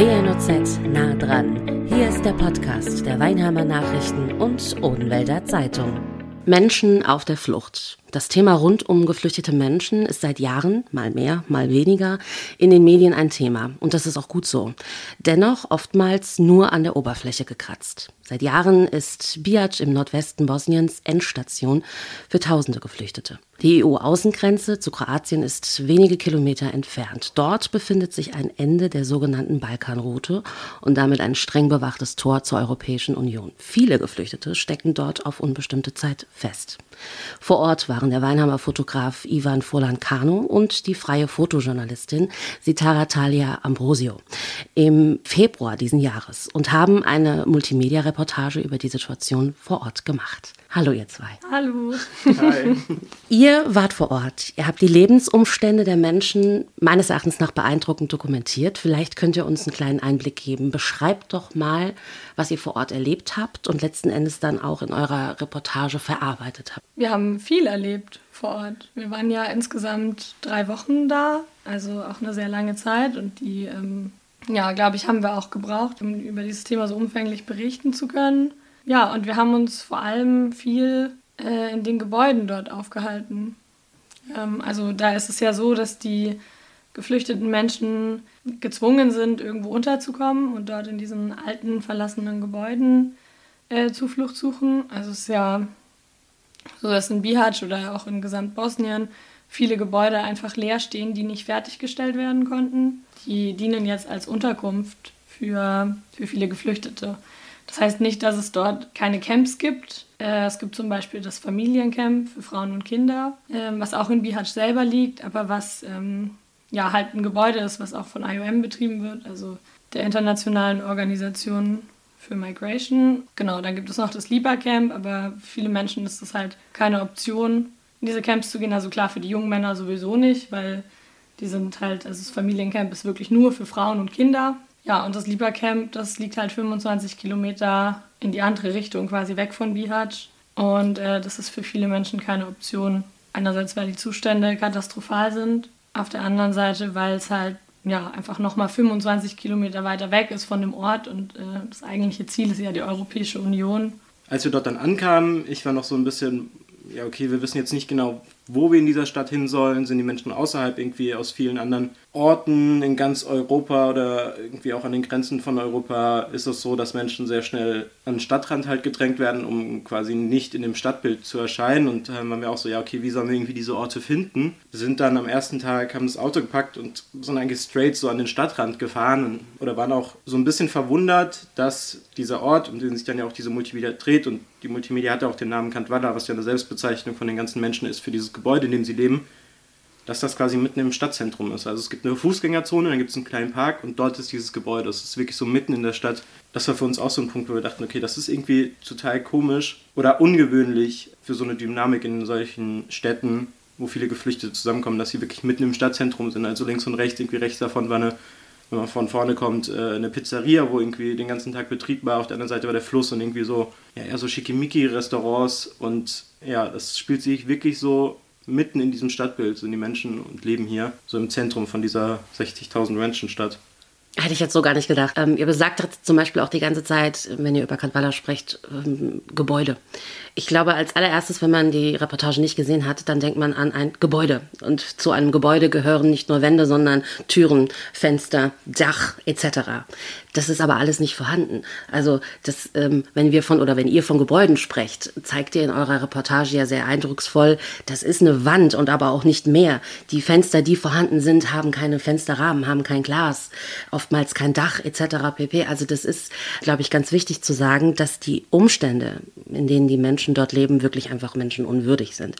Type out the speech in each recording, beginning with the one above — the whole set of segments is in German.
WNOZ nah dran. Hier ist der Podcast der Weinheimer Nachrichten und Odenwälder Zeitung. Menschen auf der Flucht. Das Thema rund um geflüchtete Menschen ist seit Jahren, mal mehr, mal weniger, in den Medien ein Thema. Und das ist auch gut so. Dennoch oftmals nur an der Oberfläche gekratzt. Seit Jahren ist Biac im Nordwesten Bosniens Endstation für tausende Geflüchtete. Die EU-Außengrenze zu Kroatien ist wenige Kilometer entfernt. Dort befindet sich ein Ende der sogenannten Balkanroute und damit ein streng bewachtes Tor zur Europäischen Union. Viele Geflüchtete stecken dort auf unbestimmte Zeit fest. Vor Ort waren der Weinheimer Fotograf Ivan Furlan-Kano und die freie Fotojournalistin Sitara Talia Ambrosio im Februar diesen Jahres und haben eine Multimedia-Reportage über die Situation vor Ort gemacht. Hallo ihr zwei. Hallo. Hi. ihr wart vor Ort. Ihr habt die Lebensumstände der Menschen meines Erachtens nach beeindruckend dokumentiert. Vielleicht könnt ihr uns einen kleinen Einblick geben. Beschreibt doch mal, was ihr vor Ort erlebt habt und letzten Endes dann auch in eurer Reportage verarbeitet habt. Wir haben viel erlebt vor Ort. Wir waren ja insgesamt drei Wochen da, also auch eine sehr lange Zeit und die, ähm, ja, glaube ich, haben wir auch gebraucht, um über dieses Thema so umfänglich berichten zu können. Ja, und wir haben uns vor allem viel äh, in den Gebäuden dort aufgehalten. Ähm, also da ist es ja so, dass die geflüchteten Menschen gezwungen sind, irgendwo unterzukommen und dort in diesen alten, verlassenen Gebäuden äh, Zuflucht suchen. Also es ist ja so, dass in Bihać oder auch in Gesamtbosnien viele Gebäude einfach leer stehen, die nicht fertiggestellt werden konnten. Die dienen jetzt als Unterkunft für, für viele Geflüchtete. Das heißt nicht, dass es dort keine Camps gibt. Äh, es gibt zum Beispiel das Familiencamp für Frauen und Kinder, ähm, was auch in Bihać selber liegt, aber was ähm, ja halt ein Gebäude ist, was auch von IOM betrieben wird, also der internationalen Organisation für Migration. Genau, dann gibt es noch das Liba Camp, aber für viele Menschen ist das halt keine Option, in diese Camps zu gehen. Also klar, für die jungen Männer sowieso nicht, weil die sind halt, also das Familiencamp ist wirklich nur für Frauen und Kinder. Ja, und das Liebercamp, das liegt halt 25 Kilometer in die andere Richtung, quasi weg von Bihać. Und äh, das ist für viele Menschen keine Option. Einerseits, weil die Zustände katastrophal sind, auf der anderen Seite, weil es halt ja, einfach nochmal 25 Kilometer weiter weg ist von dem Ort und äh, das eigentliche Ziel ist ja die Europäische Union. Als wir dort dann ankamen, ich war noch so ein bisschen, ja, okay, wir wissen jetzt nicht genau, wo wir in dieser Stadt hin sollen. Sind die Menschen außerhalb irgendwie aus vielen anderen Orten in ganz Europa oder irgendwie auch an den Grenzen von Europa ist es so, dass Menschen sehr schnell an den Stadtrand halt gedrängt werden, um quasi nicht in dem Stadtbild zu erscheinen. Und da haben wir auch so, ja, okay, wie sollen wir irgendwie diese Orte finden? Sind dann am ersten Tag, haben das Auto gepackt und sind eigentlich straight so an den Stadtrand gefahren oder waren auch so ein bisschen verwundert, dass dieser Ort, um den sich dann ja auch diese Multimedia dreht und die Multimedia hat ja auch den Namen Kantwala, was ja eine Selbstbezeichnung von den ganzen Menschen ist für dieses Gebäude, in dem sie leben, dass das quasi mitten im Stadtzentrum ist. Also es gibt eine Fußgängerzone, dann gibt es einen kleinen Park und dort ist dieses Gebäude. Das ist wirklich so mitten in der Stadt. Das war für uns auch so ein Punkt, wo wir dachten, okay, das ist irgendwie total komisch oder ungewöhnlich für so eine Dynamik in solchen Städten, wo viele Geflüchtete zusammenkommen, dass sie wirklich mitten im Stadtzentrum sind. Also links und rechts, irgendwie rechts davon war eine, wenn man von vorne kommt, äh, eine Pizzeria, wo irgendwie den ganzen Tag Betrieb war. Auf der anderen Seite war der Fluss und irgendwie so, ja, eher so schickimicki-Restaurants und ja, das spielt sich wirklich so mitten in diesem Stadtbild sind die Menschen und leben hier, so im Zentrum von dieser 60.000 Menschenstadt. Hätte ich jetzt so gar nicht gedacht. Ähm, ihr besagt zum Beispiel auch die ganze Zeit, wenn ihr über Kadwala sprecht, ähm, Gebäude. Ich glaube, als allererstes, wenn man die Reportage nicht gesehen hat, dann denkt man an ein Gebäude. Und zu einem Gebäude gehören nicht nur Wände, sondern Türen, Fenster, Dach etc. Das ist aber alles nicht vorhanden. Also, das, ähm, wenn wir von oder wenn ihr von Gebäuden sprecht, zeigt ihr in eurer Reportage ja sehr eindrucksvoll, das ist eine Wand und aber auch nicht mehr. Die Fenster, die vorhanden sind, haben keine Fensterrahmen, haben kein Glas, oftmals kein Dach etc. pp. Also, das ist, glaube ich, ganz wichtig zu sagen, dass die Umstände, in denen die Menschen dort leben, wirklich einfach menschenunwürdig sind.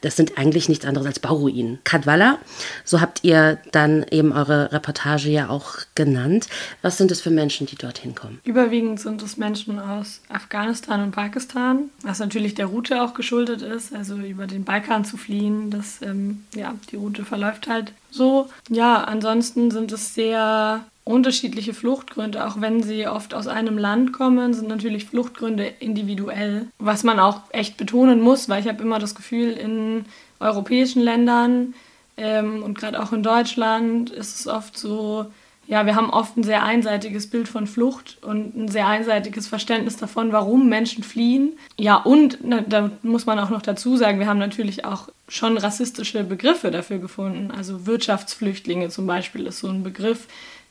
Das sind eigentlich nichts anderes als Bauruinen. Kadwala, so habt ihr dann eben eure Reportage ja auch genannt. Was sind es für Menschen, die dorthin kommen? Überwiegend sind es Menschen aus Afghanistan und Pakistan, was natürlich der Route auch geschuldet ist, also über den Balkan zu fliehen. Das, ähm, ja, die Route verläuft halt so. Ja, ansonsten sind es sehr unterschiedliche Fluchtgründe, auch wenn sie oft aus einem Land kommen, sind natürlich Fluchtgründe individuell, was man auch echt betonen muss, weil ich habe immer das Gefühl, in europäischen Ländern ähm, und gerade auch in Deutschland ist es oft so, ja, wir haben oft ein sehr einseitiges Bild von Flucht und ein sehr einseitiges Verständnis davon, warum Menschen fliehen. Ja, und da muss man auch noch dazu sagen, wir haben natürlich auch schon rassistische Begriffe dafür gefunden. Also Wirtschaftsflüchtlinge zum Beispiel ist so ein Begriff,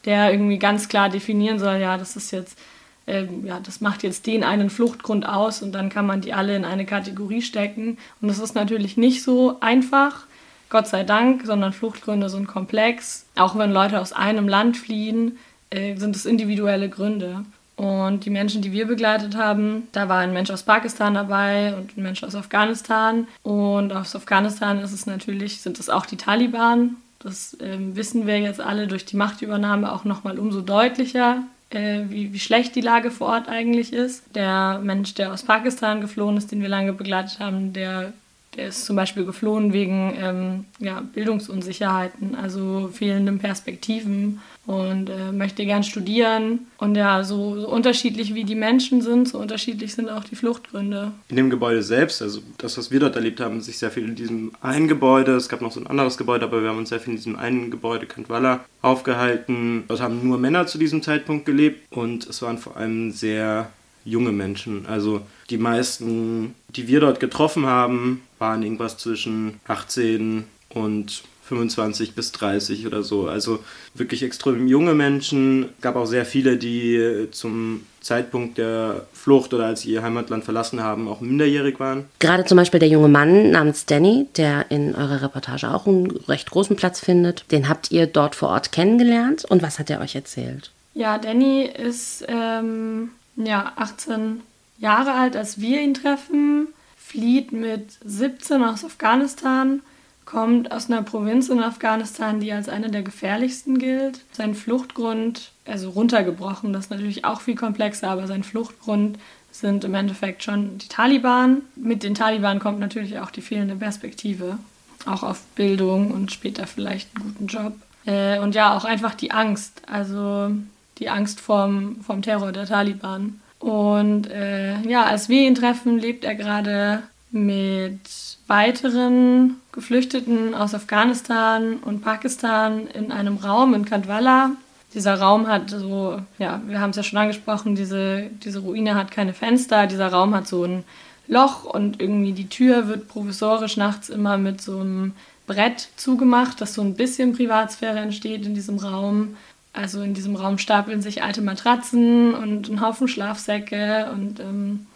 der irgendwie ganz klar definieren soll, ja, das ist jetzt, äh, ja, das macht jetzt den einen Fluchtgrund aus und dann kann man die alle in eine Kategorie stecken. Und das ist natürlich nicht so einfach Gott sei Dank, sondern Fluchtgründe sind komplex. Auch wenn Leute aus einem Land fliehen, äh, sind es individuelle Gründe. Und die Menschen, die wir begleitet haben, da war ein Mensch aus Pakistan dabei und ein Mensch aus Afghanistan. Und aus Afghanistan ist es natürlich, sind es auch die Taliban. Das äh, wissen wir jetzt alle durch die Machtübernahme auch nochmal umso deutlicher, äh, wie, wie schlecht die Lage vor Ort eigentlich ist. Der Mensch, der aus Pakistan geflohen ist, den wir lange begleitet haben, der der ist zum Beispiel geflohen wegen ähm, ja, Bildungsunsicherheiten, also fehlenden Perspektiven und äh, möchte gern studieren. Und ja, so, so, unterschiedlich wie die Menschen sind, so unterschiedlich sind auch die Fluchtgründe. In dem Gebäude selbst, also das, was wir dort erlebt haben, sich sehr viel in diesem einen Gebäude, es gab noch so ein anderes Gebäude, aber wir haben uns sehr viel in diesem einen Gebäude, Kantwalla, aufgehalten. Dort haben nur Männer zu diesem Zeitpunkt gelebt und es waren vor allem sehr junge Menschen. Also die meisten, die wir dort getroffen haben, waren irgendwas zwischen 18 und 25 bis 30 oder so. Also wirklich extrem junge Menschen. Es gab auch sehr viele, die zum Zeitpunkt der Flucht oder als sie ihr Heimatland verlassen haben, auch minderjährig waren. Gerade zum Beispiel der junge Mann namens Danny, der in eurer Reportage auch einen recht großen Platz findet, den habt ihr dort vor Ort kennengelernt und was hat er euch erzählt? Ja, Danny ist ähm, ja, 18 Jahre alt, als wir ihn treffen, flieht mit 17 aus Afghanistan, kommt aus einer Provinz in Afghanistan, die als eine der gefährlichsten gilt. Sein Fluchtgrund, also runtergebrochen, das ist natürlich auch viel komplexer, aber sein Fluchtgrund sind im Endeffekt schon die Taliban. Mit den Taliban kommt natürlich auch die fehlende Perspektive, auch auf Bildung und später vielleicht einen guten Job. Äh, und ja, auch einfach die Angst. Also die Angst vorm, vorm Terror der Taliban. Und äh, ja, als wir ihn treffen, lebt er gerade mit weiteren Geflüchteten aus Afghanistan und Pakistan in einem Raum in Kandwala. Dieser Raum hat so, ja, wir haben es ja schon angesprochen, diese, diese Ruine hat keine Fenster, dieser Raum hat so ein Loch und irgendwie die Tür wird provisorisch nachts immer mit so einem Brett zugemacht, dass so ein bisschen Privatsphäre entsteht in diesem Raum. Also in diesem Raum stapeln sich alte Matratzen und ein Haufen Schlafsäcke und ähm,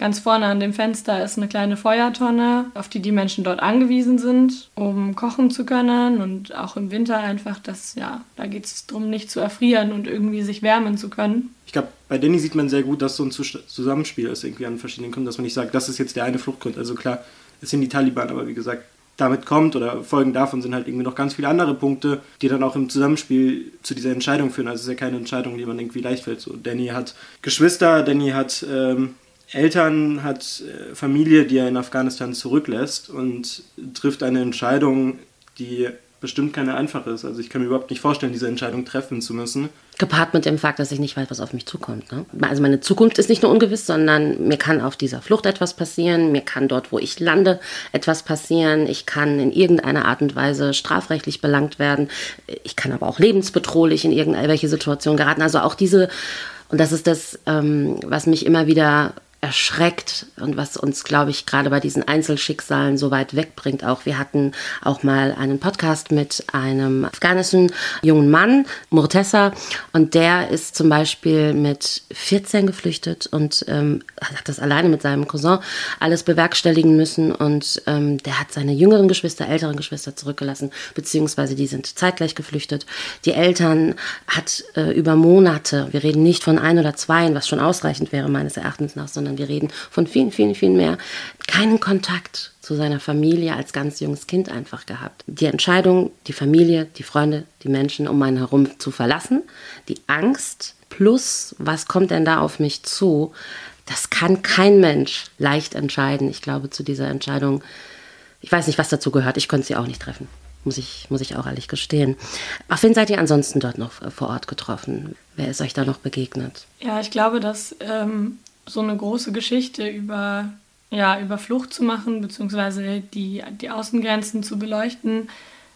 ganz vorne an dem Fenster ist eine kleine Feuertonne, auf die die Menschen dort angewiesen sind, um kochen zu können und auch im Winter einfach, dass ja, da geht es darum, nicht zu erfrieren und irgendwie sich wärmen zu können. Ich glaube, bei Danny sieht man sehr gut, dass so ein Zusammenspiel ist irgendwie an verschiedenen Gründen, dass man nicht sagt, das ist jetzt der eine Fluchtgrund. Also klar, es sind die Taliban, aber wie gesagt, damit kommt oder Folgen davon sind halt irgendwie noch ganz viele andere Punkte, die dann auch im Zusammenspiel zu dieser Entscheidung führen. Also es ist ja keine Entscheidung, die man irgendwie leicht fällt. So, Danny hat Geschwister, Danny hat ähm, Eltern, hat äh, Familie, die er in Afghanistan zurücklässt und trifft eine Entscheidung, die bestimmt keine einfache ist. Also ich kann mir überhaupt nicht vorstellen, diese Entscheidung treffen zu müssen. Gepaart mit dem Fakt, dass ich nicht weiß, was auf mich zukommt. Ne? Also meine Zukunft ist nicht nur ungewiss, sondern mir kann auf dieser Flucht etwas passieren, mir kann dort, wo ich lande, etwas passieren, ich kann in irgendeiner Art und Weise strafrechtlich belangt werden, ich kann aber auch lebensbedrohlich in irgendwelche Situationen geraten. Also auch diese, und das ist das, ähm, was mich immer wieder erschreckt und was uns, glaube ich, gerade bei diesen Einzelschicksalen so weit wegbringt. Auch wir hatten auch mal einen Podcast mit einem afghanischen jungen Mann, Murtessa, und der ist zum Beispiel mit 14 geflüchtet und ähm, hat das alleine mit seinem Cousin alles bewerkstelligen müssen und ähm, der hat seine jüngeren Geschwister, älteren Geschwister zurückgelassen, beziehungsweise die sind zeitgleich geflüchtet. Die Eltern hat äh, über Monate, wir reden nicht von ein oder zwei, was schon ausreichend wäre meines Erachtens nach, sondern sondern wir reden von vielen, vielen, vielen mehr, keinen Kontakt zu seiner Familie als ganz junges Kind einfach gehabt. Die Entscheidung, die Familie, die Freunde, die Menschen um einen herum zu verlassen, die Angst plus, was kommt denn da auf mich zu, das kann kein Mensch leicht entscheiden. Ich glaube, zu dieser Entscheidung, ich weiß nicht, was dazu gehört, ich konnte sie auch nicht treffen. Muss ich, muss ich auch ehrlich gestehen. Auf wen seid ihr ansonsten dort noch vor Ort getroffen? Wer ist euch da noch begegnet? Ja, ich glaube, dass ähm, so eine große Geschichte über, ja, über Flucht zu machen, beziehungsweise die, die Außengrenzen zu beleuchten.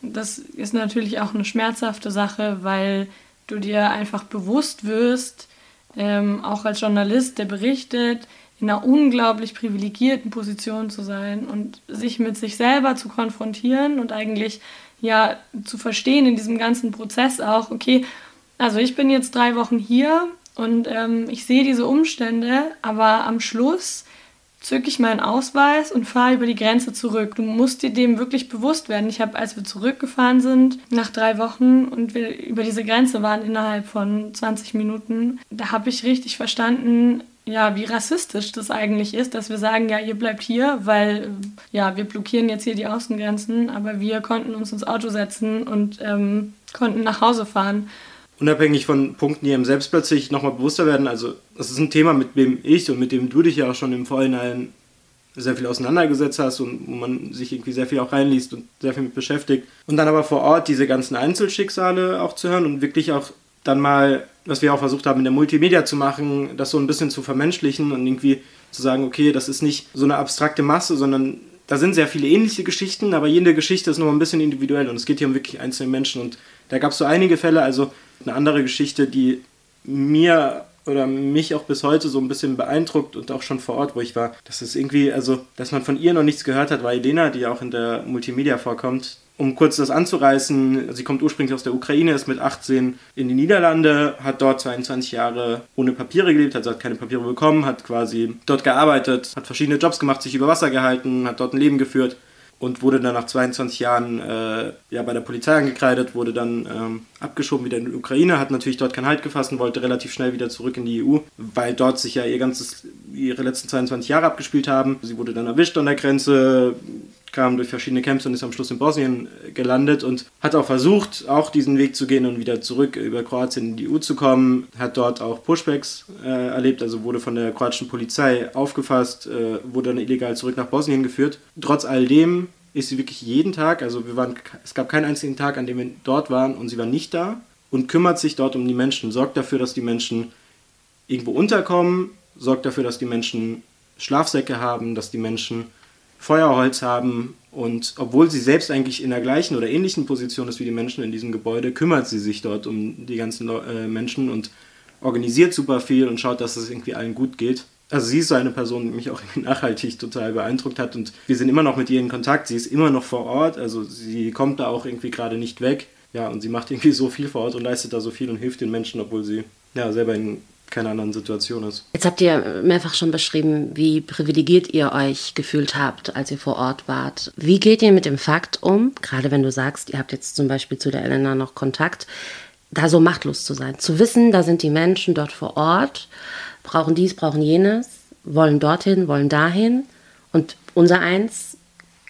Das ist natürlich auch eine schmerzhafte Sache, weil du dir einfach bewusst wirst, ähm, auch als Journalist, der berichtet, in einer unglaublich privilegierten Position zu sein und sich mit sich selber zu konfrontieren und eigentlich ja zu verstehen in diesem ganzen Prozess auch, okay, also ich bin jetzt drei Wochen hier und ähm, ich sehe diese Umstände, aber am Schluss zücke ich meinen Ausweis und fahre über die Grenze zurück. Du musst dir dem wirklich bewusst werden. Ich habe, als wir zurückgefahren sind, nach drei Wochen und wir über diese Grenze waren innerhalb von 20 Minuten, da habe ich richtig verstanden, ja, wie rassistisch das eigentlich ist, dass wir sagen, ja, ihr bleibt hier, weil ja, wir blockieren jetzt hier die Außengrenzen, aber wir konnten uns ins Auto setzen und ähm, konnten nach Hause fahren unabhängig von Punkten, die einem selbst plötzlich nochmal bewusster werden, also das ist ein Thema, mit dem ich und mit dem du dich ja auch schon im Vorhinein sehr viel auseinandergesetzt hast und wo man sich irgendwie sehr viel auch reinliest und sehr viel mit beschäftigt. Und dann aber vor Ort diese ganzen Einzelschicksale auch zu hören und wirklich auch dann mal, was wir auch versucht haben in der Multimedia zu machen, das so ein bisschen zu vermenschlichen und irgendwie zu sagen, okay, das ist nicht so eine abstrakte Masse, sondern da sind sehr viele ähnliche Geschichten, aber jede Geschichte ist noch ein bisschen individuell und es geht hier um wirklich einzelne Menschen und da gab es so einige Fälle, also eine andere Geschichte, die mir oder mich auch bis heute so ein bisschen beeindruckt und auch schon vor Ort, wo ich war. Das ist irgendwie, also, dass man von ihr noch nichts gehört hat, war Elena, die auch in der Multimedia vorkommt. Um kurz das anzureißen, sie kommt ursprünglich aus der Ukraine, ist mit 18 in die Niederlande, hat dort 22 Jahre ohne Papiere gelebt, also hat keine Papiere bekommen, hat quasi dort gearbeitet, hat verschiedene Jobs gemacht, sich über Wasser gehalten, hat dort ein Leben geführt und wurde dann nach 22 Jahren äh, ja, bei der Polizei angekreidet, wurde dann ähm, abgeschoben wieder in die Ukraine, hat natürlich dort keinen Halt gefasst und wollte relativ schnell wieder zurück in die EU, weil dort sich ja ihr ganzes, ihre letzten 22 Jahre abgespielt haben. Sie wurde dann erwischt an der Grenze, kam durch verschiedene Camps und ist am Schluss in Bosnien gelandet und hat auch versucht, auch diesen Weg zu gehen und wieder zurück über Kroatien in die EU zu kommen. Hat dort auch Pushbacks äh, erlebt, also wurde von der kroatischen Polizei aufgefasst, äh, wurde dann illegal zurück nach Bosnien geführt. Trotz all dem ist sie wirklich jeden Tag, also wir waren, es gab keinen einzigen Tag, an dem wir dort waren und sie war nicht da und kümmert sich dort um die Menschen, sorgt dafür, dass die Menschen irgendwo unterkommen, sorgt dafür, dass die Menschen Schlafsäcke haben, dass die Menschen Feuerholz haben und obwohl sie selbst eigentlich in der gleichen oder ähnlichen Position ist wie die Menschen in diesem Gebäude, kümmert sie sich dort um die ganzen äh, Menschen und organisiert super viel und schaut, dass es irgendwie allen gut geht. Also sie ist so eine Person, die mich auch nachhaltig total beeindruckt hat und wir sind immer noch mit ihr in Kontakt. Sie ist immer noch vor Ort, also sie kommt da auch irgendwie gerade nicht weg. Ja, und sie macht irgendwie so viel vor Ort und leistet da so viel und hilft den Menschen, obwohl sie ja selber in keine anderen Situation ist. Jetzt habt ihr mehrfach schon beschrieben, wie privilegiert ihr euch gefühlt habt, als ihr vor Ort wart. Wie geht ihr mit dem Fakt um, gerade wenn du sagst, ihr habt jetzt zum Beispiel zu der Elena noch Kontakt, da so machtlos zu sein, zu wissen, da sind die Menschen dort vor Ort, brauchen dies, brauchen jenes, wollen dorthin, wollen dahin und unser Eins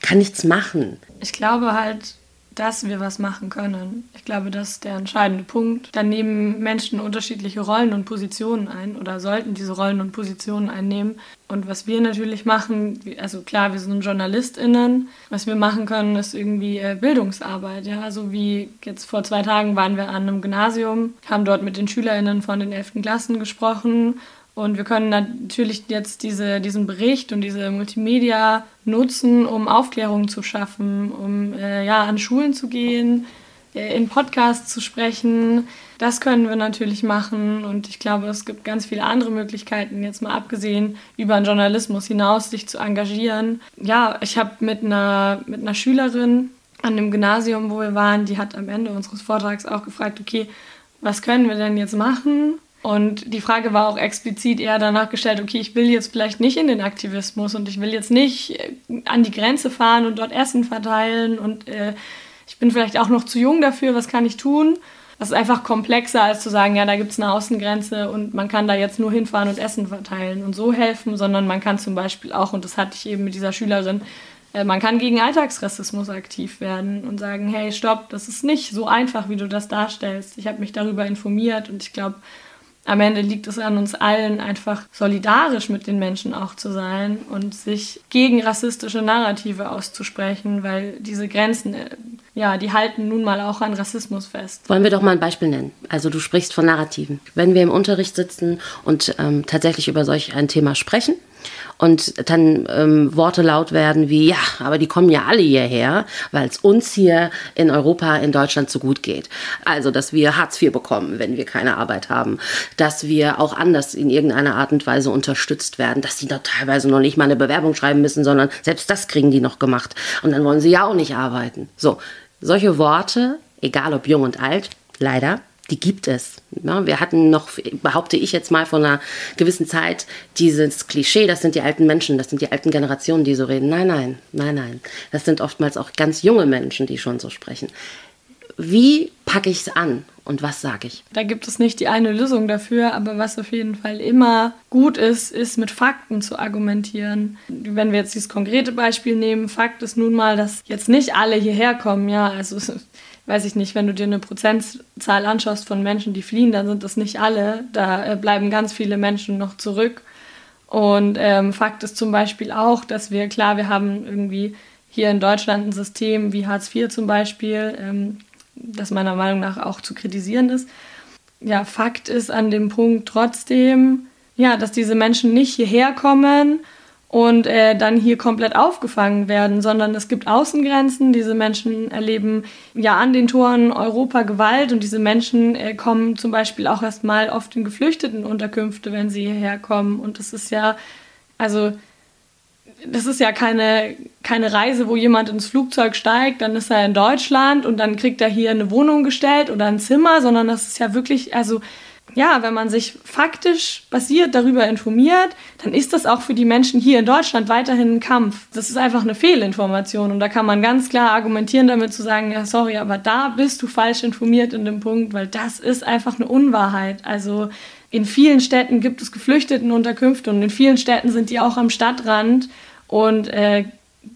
kann nichts machen. Ich glaube halt, dass wir was machen können. Ich glaube, das ist der entscheidende Punkt. Dann nehmen Menschen unterschiedliche Rollen und Positionen ein oder sollten diese Rollen und Positionen einnehmen. Und was wir natürlich machen, also klar, wir sind JournalistInnen. Was wir machen können, ist irgendwie äh, Bildungsarbeit. Ja, also wie jetzt vor zwei Tagen waren wir an einem Gymnasium, haben dort mit den SchülerInnen von den 11. Klassen gesprochen und wir können natürlich jetzt diese, diesen Bericht und diese Multimedia nutzen, um Aufklärung zu schaffen, um äh, ja, an Schulen zu gehen, äh, in Podcasts zu sprechen. Das können wir natürlich machen und ich glaube, es gibt ganz viele andere Möglichkeiten, jetzt mal abgesehen über den Journalismus hinaus, sich zu engagieren. Ja, ich habe mit einer, mit einer Schülerin an dem Gymnasium, wo wir waren, die hat am Ende unseres Vortrags auch gefragt, okay, was können wir denn jetzt machen? Und die Frage war auch explizit eher danach gestellt, okay, ich will jetzt vielleicht nicht in den Aktivismus und ich will jetzt nicht äh, an die Grenze fahren und dort Essen verteilen und äh, ich bin vielleicht auch noch zu jung dafür, was kann ich tun? Das ist einfach komplexer, als zu sagen, ja, da gibt es eine Außengrenze und man kann da jetzt nur hinfahren und Essen verteilen und so helfen, sondern man kann zum Beispiel auch, und das hatte ich eben mit dieser Schülerin, äh, man kann gegen Alltagsrassismus aktiv werden und sagen, hey, stopp, das ist nicht so einfach, wie du das darstellst. Ich habe mich darüber informiert und ich glaube, am Ende liegt es an uns allen, einfach solidarisch mit den Menschen auch zu sein und sich gegen rassistische Narrative auszusprechen, weil diese Grenzen, äh, ja, die halten nun mal auch an Rassismus fest. Wollen wir doch mal ein Beispiel nennen? Also du sprichst von Narrativen. Wenn wir im Unterricht sitzen und ähm, tatsächlich über solch ein Thema sprechen, und dann ähm, Worte laut werden wie, ja, aber die kommen ja alle hierher, weil es uns hier in Europa, in Deutschland so gut geht. Also, dass wir Hartz IV bekommen, wenn wir keine Arbeit haben, dass wir auch anders in irgendeiner Art und Weise unterstützt werden, dass die da teilweise noch nicht mal eine Bewerbung schreiben müssen, sondern selbst das kriegen die noch gemacht. Und dann wollen sie ja auch nicht arbeiten. So, solche Worte, egal ob jung und alt, leider die gibt es. Ja, wir hatten noch, behaupte ich jetzt mal, von einer gewissen Zeit dieses Klischee, das sind die alten Menschen, das sind die alten Generationen, die so reden. Nein, nein, nein, nein. Das sind oftmals auch ganz junge Menschen, die schon so sprechen. Wie packe ich es an und was sage ich? Da gibt es nicht die eine Lösung dafür, aber was auf jeden Fall immer gut ist, ist mit Fakten zu argumentieren. Wenn wir jetzt dieses konkrete Beispiel nehmen, Fakt ist nun mal, dass jetzt nicht alle hierher kommen, ja, also weiß ich nicht, wenn du dir eine Prozentzahl anschaust von Menschen, die fliehen, dann sind das nicht alle. Da äh, bleiben ganz viele Menschen noch zurück. Und ähm, Fakt ist zum Beispiel auch, dass wir, klar, wir haben irgendwie hier in Deutschland ein System wie Hartz IV zum Beispiel, ähm, das meiner Meinung nach auch zu kritisieren ist. Ja, Fakt ist an dem Punkt trotzdem, ja, dass diese Menschen nicht hierher kommen und äh, dann hier komplett aufgefangen werden, sondern es gibt Außengrenzen. Diese Menschen erleben ja an den Toren Europa Gewalt und diese Menschen äh, kommen zum Beispiel auch erstmal oft in Geflüchtetenunterkünfte, wenn sie hierher kommen. Und das ist ja, also das ist ja keine, keine Reise, wo jemand ins Flugzeug steigt, dann ist er in Deutschland und dann kriegt er hier eine Wohnung gestellt oder ein Zimmer, sondern das ist ja wirklich, also ja, wenn man sich faktisch basiert darüber informiert, dann ist das auch für die Menschen hier in Deutschland weiterhin ein Kampf. Das ist einfach eine Fehlinformation und da kann man ganz klar argumentieren damit zu sagen, ja, sorry, aber da bist du falsch informiert in dem Punkt, weil das ist einfach eine Unwahrheit. Also in vielen Städten gibt es Geflüchtetenunterkünfte und in vielen Städten sind die auch am Stadtrand und äh,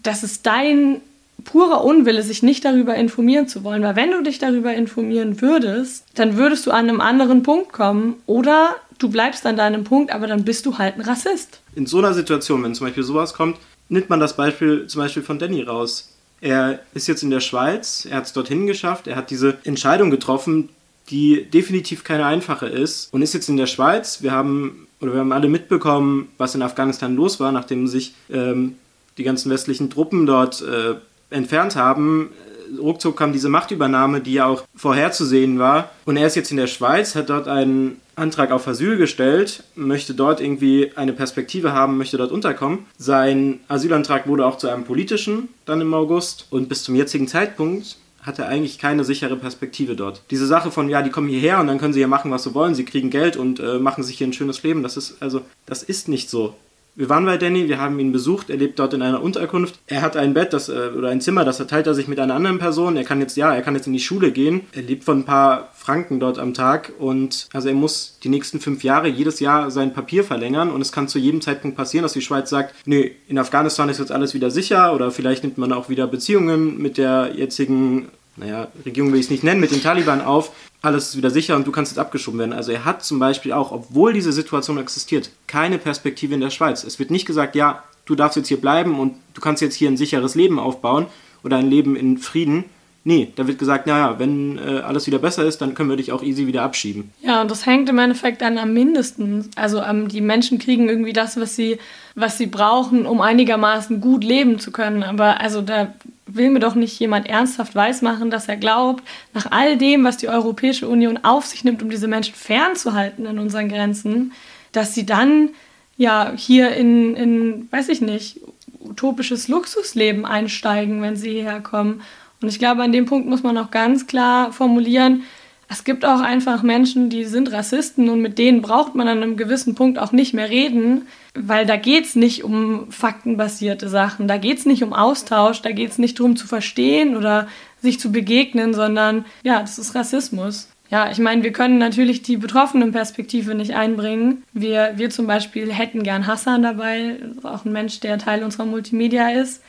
das ist dein purer Unwille, sich nicht darüber informieren zu wollen. Weil wenn du dich darüber informieren würdest, dann würdest du an einem anderen Punkt kommen oder du bleibst an deinem Punkt, aber dann bist du halt ein Rassist. In so einer Situation, wenn zum Beispiel sowas kommt, nimmt man das Beispiel zum Beispiel von Danny raus. Er ist jetzt in der Schweiz, er hat es dorthin geschafft, er hat diese Entscheidung getroffen, die definitiv keine einfache ist und ist jetzt in der Schweiz. Wir haben oder wir haben alle mitbekommen, was in Afghanistan los war, nachdem sich ähm, die ganzen westlichen Truppen dort äh, entfernt haben, ruckzuck kam diese Machtübernahme, die ja auch vorherzusehen war. Und er ist jetzt in der Schweiz, hat dort einen Antrag auf Asyl gestellt, möchte dort irgendwie eine Perspektive haben, möchte dort unterkommen. Sein Asylantrag wurde auch zu einem politischen dann im August und bis zum jetzigen Zeitpunkt hat er eigentlich keine sichere Perspektive dort. Diese Sache von, ja, die kommen hierher und dann können sie ja machen, was sie wollen, sie kriegen Geld und äh, machen sich hier ein schönes Leben, das ist, also, das ist nicht so. Wir waren bei Danny, wir haben ihn besucht, er lebt dort in einer Unterkunft. Er hat ein Bett das, äh, oder ein Zimmer, das teilt er sich mit einer anderen Person. Er kann jetzt, ja, er kann jetzt in die Schule gehen. Er lebt von ein paar Franken dort am Tag und also er muss die nächsten fünf Jahre jedes Jahr sein Papier verlängern und es kann zu jedem Zeitpunkt passieren, dass die Schweiz sagt, nee, in Afghanistan ist jetzt alles wieder sicher oder vielleicht nimmt man auch wieder Beziehungen mit der jetzigen naja, Regierung will ich es nicht nennen, mit den Taliban auf, alles ist wieder sicher und du kannst jetzt abgeschoben werden. Also er hat zum Beispiel auch, obwohl diese Situation existiert, keine Perspektive in der Schweiz. Es wird nicht gesagt, ja, du darfst jetzt hier bleiben und du kannst jetzt hier ein sicheres Leben aufbauen oder ein Leben in Frieden. Nee, da wird gesagt, naja, wenn äh, alles wieder besser ist, dann können wir dich auch easy wieder abschieben. Ja, und das hängt im Endeffekt dann am mindesten. Also ähm, die Menschen kriegen irgendwie das, was sie, was sie brauchen, um einigermaßen gut leben zu können. Aber also da will mir doch nicht jemand ernsthaft weismachen, dass er glaubt, nach all dem, was die Europäische Union auf sich nimmt, um diese Menschen fernzuhalten in unseren Grenzen, dass sie dann ja hier in, in weiß ich nicht, utopisches Luxusleben einsteigen, wenn sie hierher kommen. Und ich glaube, an dem Punkt muss man auch ganz klar formulieren, es gibt auch einfach Menschen, die sind Rassisten und mit denen braucht man an einem gewissen Punkt auch nicht mehr reden, weil da geht es nicht um faktenbasierte Sachen, da geht es nicht um Austausch, da geht es nicht darum zu verstehen oder sich zu begegnen, sondern ja, das ist Rassismus. Ja, ich meine, wir können natürlich die betroffenen Perspektive nicht einbringen. Wir, wir zum Beispiel hätten gern Hassan dabei, auch ein Mensch, der Teil unserer Multimedia ist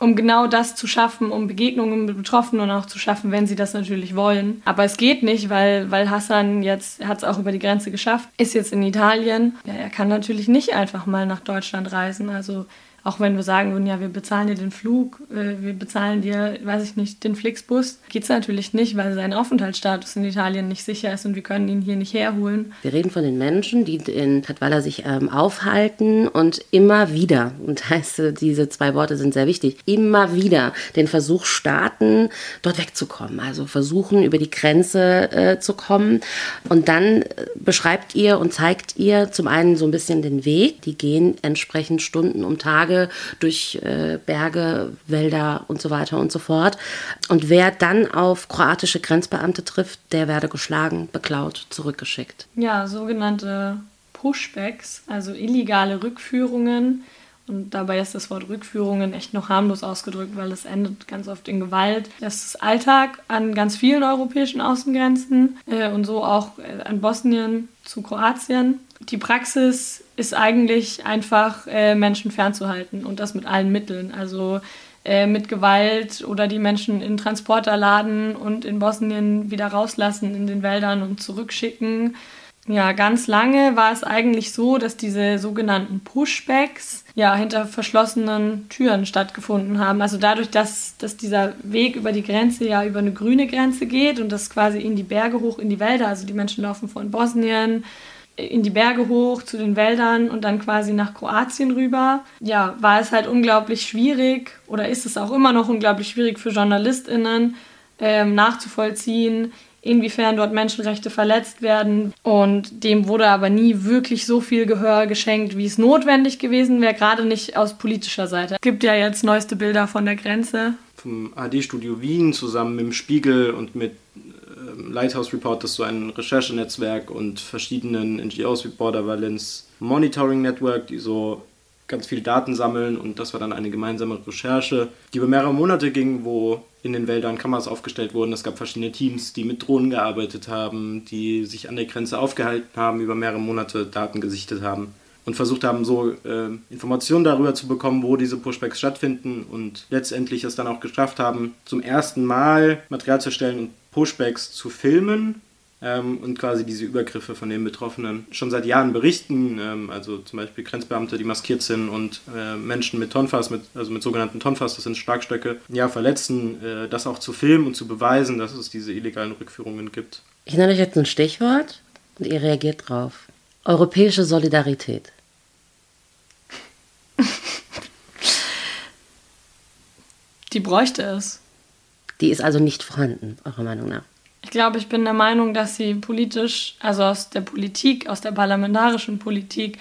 um genau das zu schaffen, um Begegnungen mit Betroffenen auch zu schaffen, wenn sie das natürlich wollen. Aber es geht nicht, weil, weil Hassan jetzt, hat es auch über die Grenze geschafft, ist jetzt in Italien. Ja, er kann natürlich nicht einfach mal nach Deutschland reisen. Also auch wenn wir sagen würden, ja, wir bezahlen dir den Flug, äh, wir bezahlen dir, weiß ich nicht, den Flixbus, geht es natürlich nicht, weil sein Aufenthaltsstatus in Italien nicht sicher ist und wir können ihn hier nicht herholen. Wir reden von den Menschen, die in Tatwala sich ähm, aufhalten und immer wieder, und heißt, diese zwei Worte sind sehr wichtig, immer wieder den Versuch starten, dort wegzukommen. Also versuchen, über die Grenze äh, zu kommen. Und dann äh, beschreibt ihr und zeigt ihr zum einen so ein bisschen den Weg. Die gehen entsprechend Stunden um Tage Tage durch äh, Berge, Wälder und so weiter und so fort. Und wer dann auf kroatische Grenzbeamte trifft, der werde geschlagen, beklaut, zurückgeschickt. Ja, sogenannte Pushbacks, also illegale Rückführungen. Und dabei ist das Wort Rückführungen echt noch harmlos ausgedrückt, weil es endet ganz oft in Gewalt. Das ist Alltag an ganz vielen europäischen Außengrenzen äh, und so auch äh, an Bosnien zu Kroatien. Die Praxis ist eigentlich einfach, äh, Menschen fernzuhalten und das mit allen Mitteln. Also äh, mit Gewalt oder die Menschen in Transporter laden und in Bosnien wieder rauslassen in den Wäldern und zurückschicken. Ja, ganz lange war es eigentlich so, dass diese sogenannten Pushbacks ja hinter verschlossenen Türen stattgefunden haben. Also dadurch, dass, dass dieser Weg über die Grenze ja über eine grüne Grenze geht und das quasi in die Berge hoch in die Wälder. Also die Menschen laufen von Bosnien in die Berge hoch zu den Wäldern und dann quasi nach Kroatien rüber. Ja, war es halt unglaublich schwierig oder ist es auch immer noch unglaublich schwierig für JournalistInnen ähm, nachzuvollziehen, inwiefern dort Menschenrechte verletzt werden. Und dem wurde aber nie wirklich so viel Gehör geschenkt, wie es notwendig gewesen wäre, gerade nicht aus politischer Seite. Es gibt ja jetzt neueste Bilder von der Grenze. Vom AD-Studio Wien zusammen mit dem Spiegel und mit Lighthouse Report, das ist so ein Recherchenetzwerk und verschiedenen NGOs wie Border Violence Monitoring Network, die so ganz viele Daten sammeln und das war dann eine gemeinsame Recherche, die über mehrere Monate ging, wo in den Wäldern Kameras aufgestellt wurden. Es gab verschiedene Teams, die mit Drohnen gearbeitet haben, die sich an der Grenze aufgehalten haben, über mehrere Monate Daten gesichtet haben und versucht haben, so äh, Informationen darüber zu bekommen, wo diese Pushbacks stattfinden und letztendlich es dann auch geschafft haben, zum ersten Mal Material zu erstellen und Pushbacks zu filmen ähm, und quasi diese Übergriffe von den Betroffenen schon seit Jahren berichten. Ähm, also zum Beispiel Grenzbeamte, die maskiert sind und äh, Menschen mit Tonfass, mit, also mit sogenannten Tonfass, das sind Schlagstöcke, ja, verletzen, äh, das auch zu filmen und zu beweisen, dass es diese illegalen Rückführungen gibt. Ich nenne euch jetzt ein Stichwort und ihr reagiert drauf. Europäische Solidarität. Die bräuchte es. Die ist also nicht vorhanden, eurer Meinung nach. Ich glaube, ich bin der Meinung, dass sie politisch, also aus der Politik, aus der parlamentarischen Politik,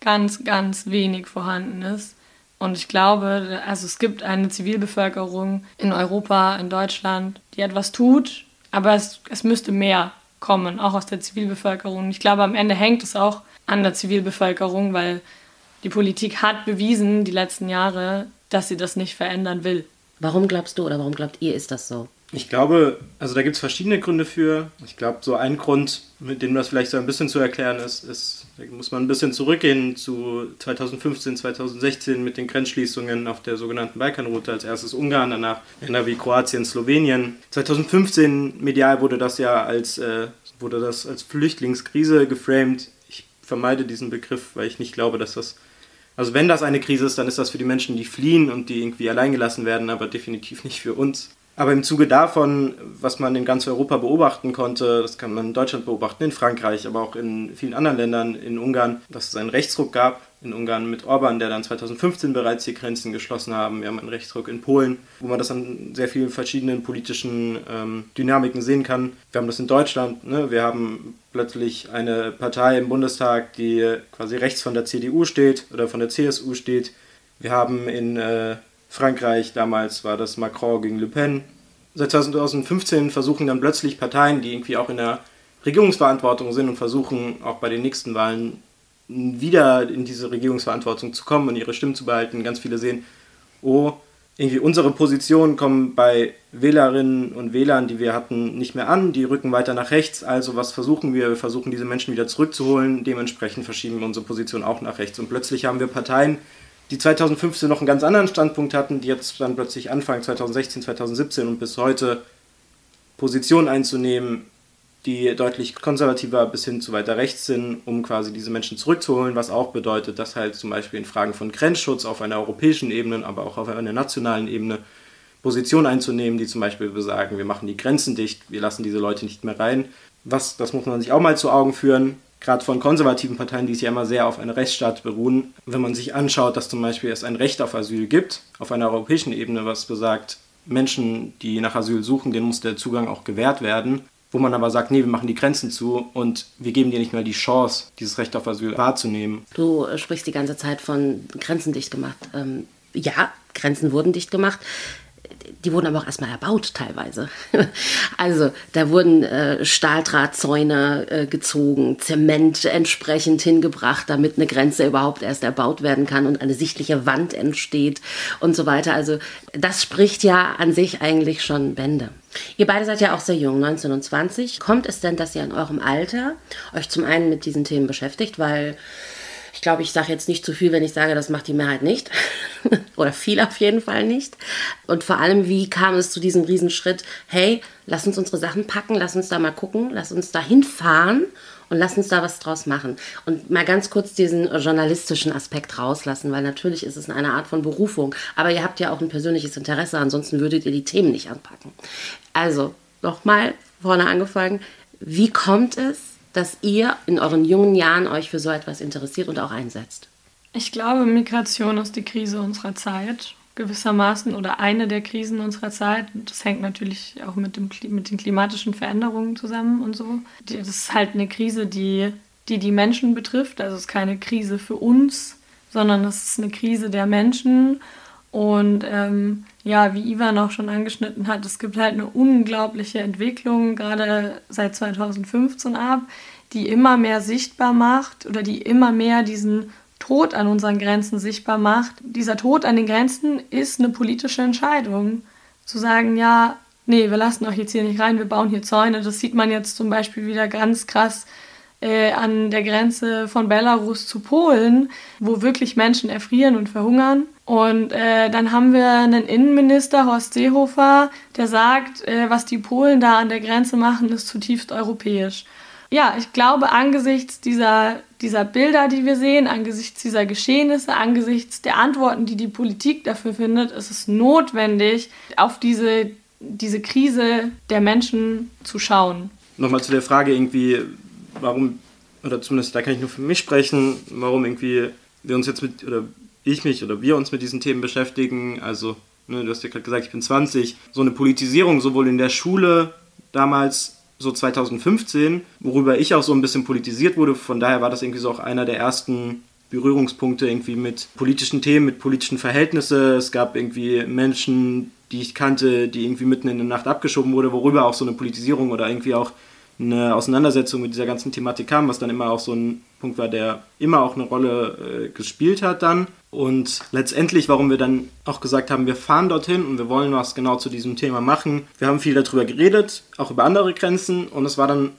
ganz, ganz wenig vorhanden ist. Und ich glaube, also es gibt eine Zivilbevölkerung in Europa, in Deutschland, die etwas tut, aber es, es müsste mehr kommen, auch aus der Zivilbevölkerung. Ich glaube, am Ende hängt es auch an der Zivilbevölkerung, weil die Politik hat bewiesen, die letzten Jahre, dass sie das nicht verändern will. Warum glaubst du oder warum glaubt ihr, ist das so? Ich glaube, also da gibt es verschiedene Gründe für. Ich glaube, so ein Grund, mit dem das vielleicht so ein bisschen zu erklären ist, ist, da muss man ein bisschen zurückgehen zu 2015, 2016 mit den Grenzschließungen auf der sogenannten Balkanroute. Als erstes Ungarn, danach Länder wie Kroatien, Slowenien. 2015 medial wurde das ja als, äh, wurde das als Flüchtlingskrise geframed. Ich vermeide diesen Begriff, weil ich nicht glaube, dass das also wenn das eine Krise ist, dann ist das für die Menschen, die fliehen und die irgendwie alleingelassen werden, aber definitiv nicht für uns. Aber im Zuge davon, was man in ganz Europa beobachten konnte, das kann man in Deutschland beobachten, in Frankreich, aber auch in vielen anderen Ländern, in Ungarn, dass es einen Rechtsruck gab. In Ungarn mit Orban, der dann 2015 bereits die Grenzen geschlossen haben. Wir haben einen Rechtsruck in Polen, wo man das an sehr vielen verschiedenen politischen ähm, Dynamiken sehen kann. Wir haben das in Deutschland. Ne? Wir haben plötzlich eine Partei im Bundestag, die quasi rechts von der CDU steht oder von der CSU steht. Wir haben in äh, Frankreich, damals war das Macron gegen Le Pen. Seit 2015 versuchen dann plötzlich Parteien, die irgendwie auch in der Regierungsverantwortung sind und versuchen auch bei den nächsten Wahlen wieder in diese Regierungsverantwortung zu kommen und ihre Stimmen zu behalten. Ganz viele sehen, oh, irgendwie unsere Positionen kommen bei Wählerinnen und Wählern, die wir hatten, nicht mehr an. Die rücken weiter nach rechts. Also was versuchen wir? Wir versuchen diese Menschen wieder zurückzuholen. Dementsprechend verschieben wir unsere Position auch nach rechts. Und plötzlich haben wir Parteien, die 2015 noch einen ganz anderen Standpunkt hatten, die jetzt dann plötzlich anfangen 2016, 2017 und bis heute Position einzunehmen, die deutlich konservativer bis hin zu weiter rechts sind, um quasi diese Menschen zurückzuholen, was auch bedeutet, dass halt zum Beispiel in Fragen von Grenzschutz auf einer europäischen Ebene, aber auch auf einer nationalen Ebene Position einzunehmen, die zum Beispiel besagen, wir machen die Grenzen dicht, wir lassen diese Leute nicht mehr rein. Was, das muss man sich auch mal zu Augen führen, gerade von konservativen Parteien, die sich ja immer sehr auf einen Rechtsstaat beruhen. Wenn man sich anschaut, dass zum Beispiel es ein Recht auf Asyl gibt, auf einer europäischen Ebene, was besagt, Menschen, die nach Asyl suchen, denen muss der Zugang auch gewährt werden, wo man aber sagt, nee, wir machen die Grenzen zu und wir geben dir nicht mehr die Chance, dieses Recht auf Asyl wahrzunehmen. Du sprichst die ganze Zeit von Grenzen dicht gemacht. Ähm, ja, Grenzen wurden dicht gemacht die wurden aber auch erstmal erbaut teilweise. Also da wurden äh, Stahldrahtzäune äh, gezogen, Zement entsprechend hingebracht, damit eine Grenze überhaupt erst erbaut werden kann und eine sichtliche Wand entsteht und so weiter. Also das spricht ja an sich eigentlich schon Bände. Ihr beide seid ja auch sehr jung, 19 und 20. Kommt es denn, dass ihr in eurem Alter euch zum einen mit diesen Themen beschäftigt, weil ich glaube, ich sage jetzt nicht zu viel, wenn ich sage, das macht die Mehrheit nicht. Oder viel auf jeden Fall nicht. Und vor allem, wie kam es zu diesem Riesenschritt? Hey, lass uns unsere Sachen packen, lass uns da mal gucken, lass uns da hinfahren und lass uns da was draus machen. Und mal ganz kurz diesen journalistischen Aspekt rauslassen, weil natürlich ist es eine Art von Berufung. Aber ihr habt ja auch ein persönliches Interesse, ansonsten würdet ihr die Themen nicht anpacken. Also, nochmal vorne angefangen. Wie kommt es, dass ihr in euren jungen Jahren euch für so etwas interessiert und auch einsetzt? Ich glaube, Migration ist die Krise unserer Zeit gewissermaßen oder eine der Krisen unserer Zeit. Das hängt natürlich auch mit, dem, mit den klimatischen Veränderungen zusammen und so. Das ist halt eine Krise, die, die die Menschen betrifft. Also es ist keine Krise für uns, sondern es ist eine Krise der Menschen. Und ähm, ja, wie Ivan auch schon angeschnitten hat, es gibt halt eine unglaubliche Entwicklung, gerade seit 2015 ab, die immer mehr sichtbar macht oder die immer mehr diesen Tod an unseren Grenzen sichtbar macht. Dieser Tod an den Grenzen ist eine politische Entscheidung. Zu sagen, ja, nee, wir lassen euch jetzt hier nicht rein, wir bauen hier Zäune. Das sieht man jetzt zum Beispiel wieder ganz krass äh, an der Grenze von Belarus zu Polen, wo wirklich Menschen erfrieren und verhungern. Und äh, dann haben wir einen Innenminister, Horst Seehofer, der sagt, äh, was die Polen da an der Grenze machen, ist zutiefst europäisch. Ja, ich glaube, angesichts dieser, dieser Bilder, die wir sehen, angesichts dieser Geschehnisse, angesichts der Antworten, die die Politik dafür findet, ist es notwendig, auf diese, diese Krise der Menschen zu schauen. Nochmal zu der Frage irgendwie, warum, oder zumindest da kann ich nur für mich sprechen, warum irgendwie wir uns jetzt mit, oder ich mich oder wir uns mit diesen Themen beschäftigen. Also, ne, du hast ja gerade gesagt, ich bin 20. So eine Politisierung sowohl in der Schule damals, so 2015, worüber ich auch so ein bisschen politisiert wurde. Von daher war das irgendwie so auch einer der ersten Berührungspunkte irgendwie mit politischen Themen, mit politischen Verhältnissen. Es gab irgendwie Menschen, die ich kannte, die irgendwie mitten in der Nacht abgeschoben wurde, worüber auch so eine Politisierung oder irgendwie auch eine Auseinandersetzung mit dieser ganzen Thematik kam, was dann immer auch so ein Punkt war, der immer auch eine Rolle äh, gespielt hat dann. Und letztendlich, warum wir dann auch gesagt haben, wir fahren dorthin und wir wollen was genau zu diesem Thema machen. Wir haben viel darüber geredet, auch über andere Grenzen. Und es war dann,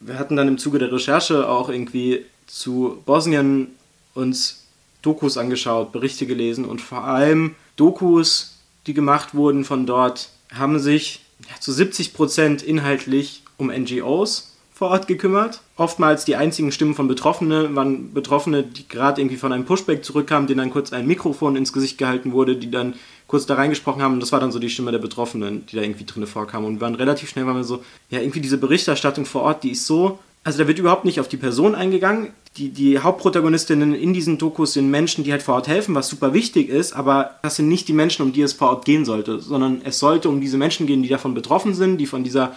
wir hatten dann im Zuge der Recherche auch irgendwie zu Bosnien uns Dokus angeschaut, Berichte gelesen und vor allem Dokus, die gemacht wurden von dort, haben sich ja, zu 70 Prozent inhaltlich um NGOs vor Ort gekümmert. Oftmals die einzigen Stimmen von Betroffenen waren Betroffene, die gerade irgendwie von einem Pushback zurückkamen, denen dann kurz ein Mikrofon ins Gesicht gehalten wurde, die dann kurz da reingesprochen haben und das war dann so die Stimme der Betroffenen, die da irgendwie drin vorkam und wir waren relativ schnell, waren wir so, ja irgendwie diese Berichterstattung vor Ort, die ist so, also da wird überhaupt nicht auf die Person eingegangen. Die, die Hauptprotagonistinnen in diesen Dokus sind Menschen, die halt vor Ort helfen, was super wichtig ist, aber das sind nicht die Menschen, um die es vor Ort gehen sollte, sondern es sollte um diese Menschen gehen, die davon betroffen sind, die von dieser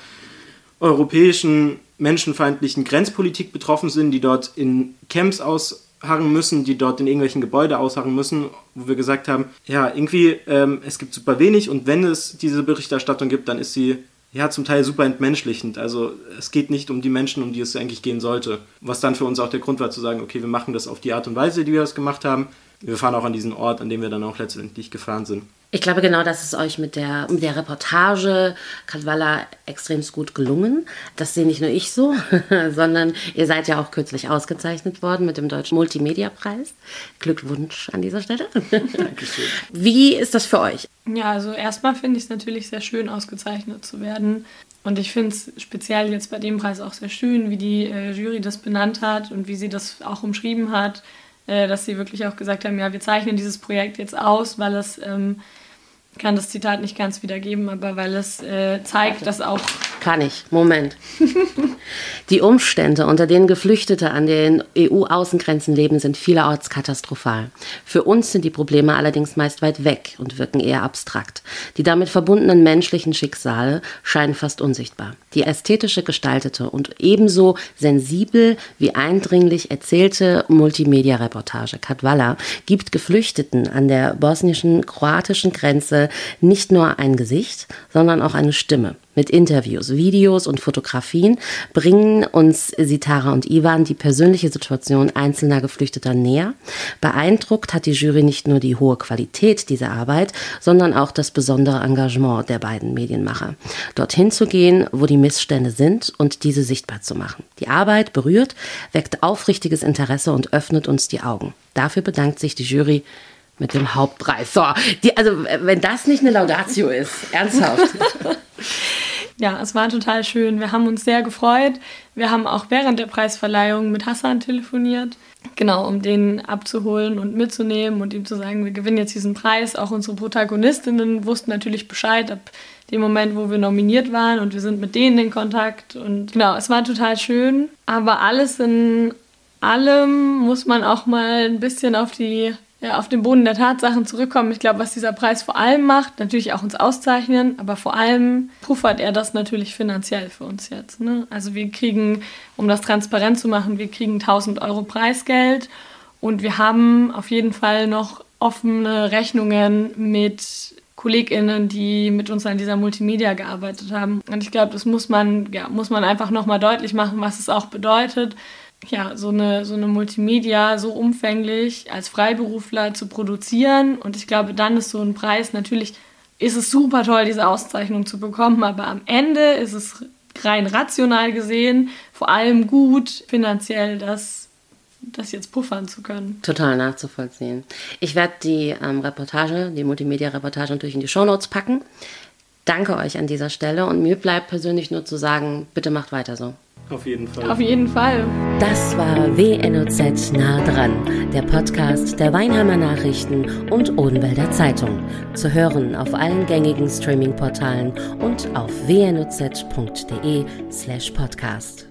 europäischen menschenfeindlichen Grenzpolitik betroffen sind, die dort in Camps ausharren müssen, die dort in irgendwelchen Gebäude ausharren müssen, wo wir gesagt haben, ja, irgendwie, ähm, es gibt super wenig und wenn es diese Berichterstattung gibt, dann ist sie ja zum Teil super entmenschlichend. Also es geht nicht um die Menschen, um die es eigentlich gehen sollte. Was dann für uns auch der Grund war zu sagen, okay, wir machen das auf die Art und Weise, die wir das gemacht haben. Wir fahren auch an diesen Ort, an dem wir dann auch letztendlich gefahren sind. Ich glaube genau, dass es euch mit der, mit der Reportage Kadwala extrem gut gelungen. Das sehe nicht nur ich so, sondern ihr seid ja auch kürzlich ausgezeichnet worden mit dem Deutschen Multimedia-Preis. Glückwunsch an dieser Stelle. Dankeschön. Wie ist das für euch? Ja, also erstmal finde ich es natürlich sehr schön, ausgezeichnet zu werden. Und ich finde es speziell jetzt bei dem Preis auch sehr schön, wie die äh, Jury das benannt hat und wie sie das auch umschrieben hat, äh, dass sie wirklich auch gesagt haben, ja, wir zeichnen dieses Projekt jetzt aus, weil es ähm, kann das Zitat nicht ganz wiedergeben, aber weil es äh, zeigt, dass auch. Kann ich. Moment. Die Umstände, unter denen Geflüchtete an den EU-Außengrenzen leben, sind vielerorts katastrophal. Für uns sind die Probleme allerdings meist weit weg und wirken eher abstrakt. Die damit verbundenen menschlichen Schicksale scheinen fast unsichtbar. Die ästhetische gestaltete und ebenso sensibel wie eindringlich erzählte Multimedia-Reportage Katwala gibt Geflüchteten an der bosnischen, kroatischen Grenze nicht nur ein Gesicht, sondern auch eine Stimme. Mit Interviews, Videos und Fotografien bringen uns Sitara und Ivan die persönliche Situation einzelner Geflüchteter näher. Beeindruckt hat die Jury nicht nur die hohe Qualität dieser Arbeit, sondern auch das besondere Engagement der beiden Medienmacher. Dorthin zu gehen, wo die Missstände sind und diese sichtbar zu machen. Die Arbeit berührt, weckt aufrichtiges Interesse und öffnet uns die Augen. Dafür bedankt sich die Jury mit dem Hauptpreis. So, die, also wenn das nicht eine Laudatio ist, ernsthaft. ja, es war total schön. Wir haben uns sehr gefreut. Wir haben auch während der Preisverleihung mit Hassan telefoniert. Genau, um den abzuholen und mitzunehmen und ihm zu sagen, wir gewinnen jetzt diesen Preis. Auch unsere Protagonistinnen wussten natürlich Bescheid ab dem Moment, wo wir nominiert waren und wir sind mit denen in Kontakt. Und genau, es war total schön. Aber alles in allem muss man auch mal ein bisschen auf die ja, auf den Boden der Tatsachen zurückkommen. Ich glaube, was dieser Preis vor allem macht, natürlich auch uns auszeichnen, aber vor allem puffert er das natürlich finanziell für uns jetzt. Ne? Also wir kriegen, um das transparent zu machen, wir kriegen 1000 Euro Preisgeld und wir haben auf jeden Fall noch offene Rechnungen mit KollegInnen, die mit uns an dieser Multimedia gearbeitet haben. Und ich glaube, das muss man, ja, muss man einfach nochmal deutlich machen, was es auch bedeutet ja, so eine, so eine Multimedia so umfänglich als Freiberufler zu produzieren. Und ich glaube, dann ist so ein Preis natürlich, ist es super toll, diese Auszeichnung zu bekommen, aber am Ende ist es rein rational gesehen vor allem gut, finanziell das, das jetzt puffern zu können. Total nachzuvollziehen. Ich werde die ähm, Reportage, die Multimedia-Reportage natürlich in die Shownotes packen. Danke euch an dieser Stelle und mir bleibt persönlich nur zu sagen, bitte macht weiter so. Auf jeden Fall. Auf jeden Fall. Das war WNOZ nah dran, der Podcast der Weinheimer Nachrichten und Odenwälder Zeitung. Zu hören auf allen gängigen Streaming-Portalen und auf wnoz.de slash podcast.